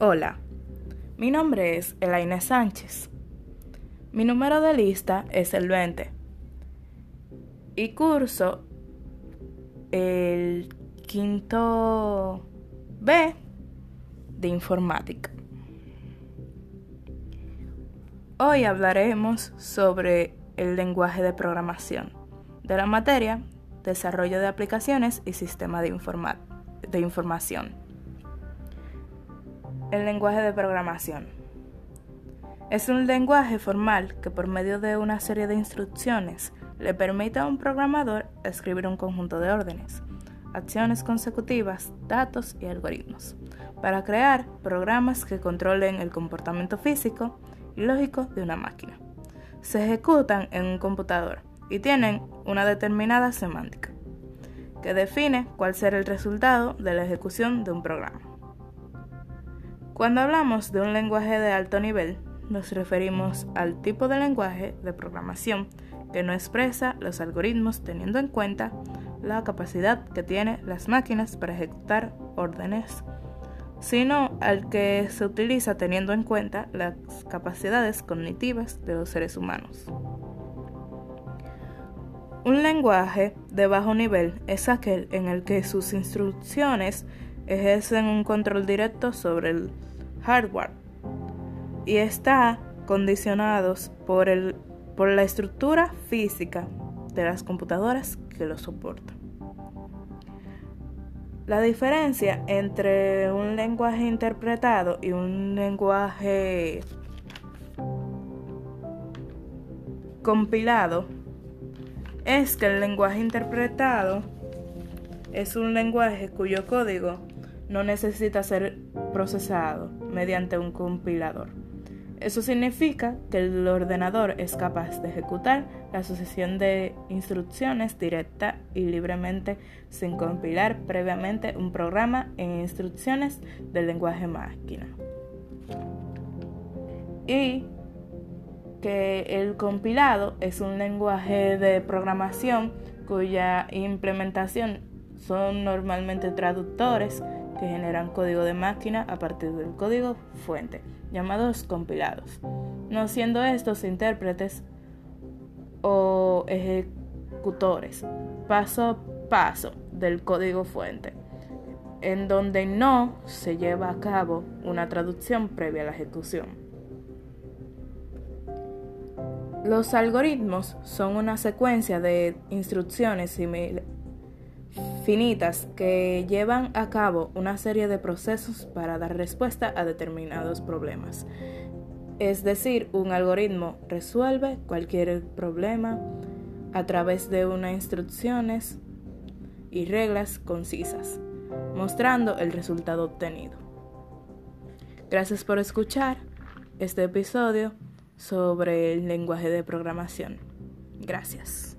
Hola, mi nombre es Elaine Sánchez. Mi número de lista es el 20 y curso el quinto B de informática. Hoy hablaremos sobre el lenguaje de programación de la materia Desarrollo de aplicaciones y sistema de, de información. El lenguaje de programación. Es un lenguaje formal que por medio de una serie de instrucciones le permite a un programador escribir un conjunto de órdenes, acciones consecutivas, datos y algoritmos, para crear programas que controlen el comportamiento físico y lógico de una máquina. Se ejecutan en un computador y tienen una determinada semántica, que define cuál será el resultado de la ejecución de un programa. Cuando hablamos de un lenguaje de alto nivel, nos referimos al tipo de lenguaje de programación que no expresa los algoritmos teniendo en cuenta la capacidad que tienen las máquinas para ejecutar órdenes, sino al que se utiliza teniendo en cuenta las capacidades cognitivas de los seres humanos. Un lenguaje de bajo nivel es aquel en el que sus instrucciones ejercen un control directo sobre el hardware y está condicionados por, el, por la estructura física de las computadoras que lo soportan. La diferencia entre un lenguaje interpretado y un lenguaje compilado es que el lenguaje interpretado es un lenguaje cuyo código no necesita ser procesado mediante un compilador. Eso significa que el ordenador es capaz de ejecutar la sucesión de instrucciones directa y libremente sin compilar previamente un programa en instrucciones del lenguaje máquina. Y que el compilado es un lenguaje de programación cuya implementación son normalmente traductores que generan código de máquina a partir del código fuente, llamados compilados, no siendo estos intérpretes o ejecutores paso a paso del código fuente, en donde no se lleva a cabo una traducción previa a la ejecución. Los algoritmos son una secuencia de instrucciones similares finitas que llevan a cabo una serie de procesos para dar respuesta a determinados problemas. Es decir, un algoritmo resuelve cualquier problema a través de unas instrucciones y reglas concisas, mostrando el resultado obtenido. Gracias por escuchar este episodio sobre el lenguaje de programación. Gracias.